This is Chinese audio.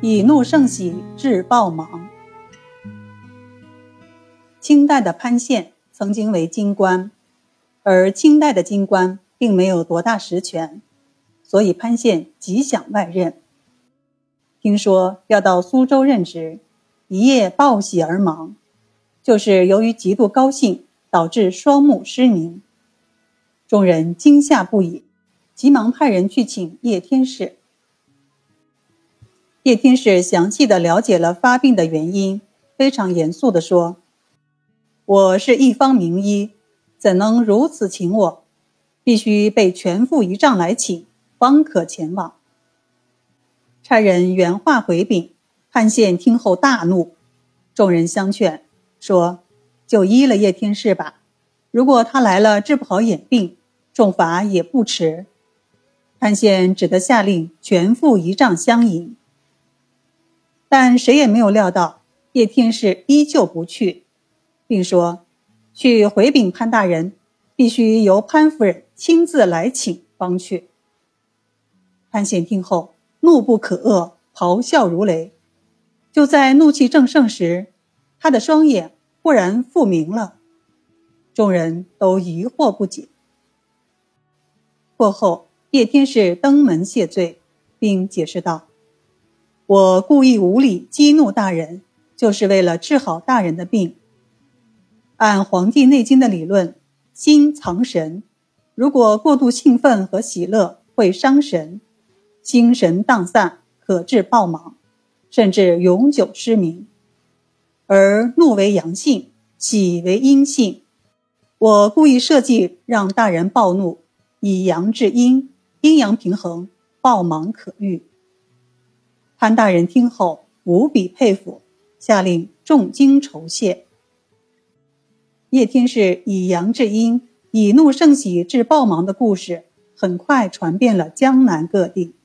以怒胜喜致暴忙。清代的潘宪曾经为京官，而清代的京官并没有多大实权，所以潘宪极想外任。听说要到苏州任职，一夜暴喜而忙，就是由于极度高兴，导致双目失明。众人惊吓不已，急忙派人去请叶天士。叶天士详细的了解了发病的原因，非常严肃的说：“我是一方名医，怎能如此请我？必须被全副仪仗来请，方可前往。”差人原话回禀，潘宪听后大怒。众人相劝说：“就医了叶天士吧，如果他来了治不好眼病。”重罚也不迟，潘宪只得下令全副仪仗相迎。但谁也没有料到叶天士依旧不去，并说：“去回禀潘大人，必须由潘夫人亲自来请方去。”潘显听后怒不可遏，咆哮如雷。就在怒气正盛时，他的双眼忽然复明了，众人都疑惑不解。过后，叶天士登门谢罪，并解释道：“我故意无礼激怒大人，就是为了治好大人的病。按《黄帝内经》的理论，心藏神，如果过度兴奋和喜乐会伤神，心神荡散可致暴盲，甚至永久失明。而怒为阳性，喜为阴性，我故意设计让大人暴怒。”以阳治阴，阴阳平衡，暴盲可愈。潘大人听后无比佩服，下令重金酬谢。叶天士以阳治阴，以怒胜喜治暴盲的故事，很快传遍了江南各地。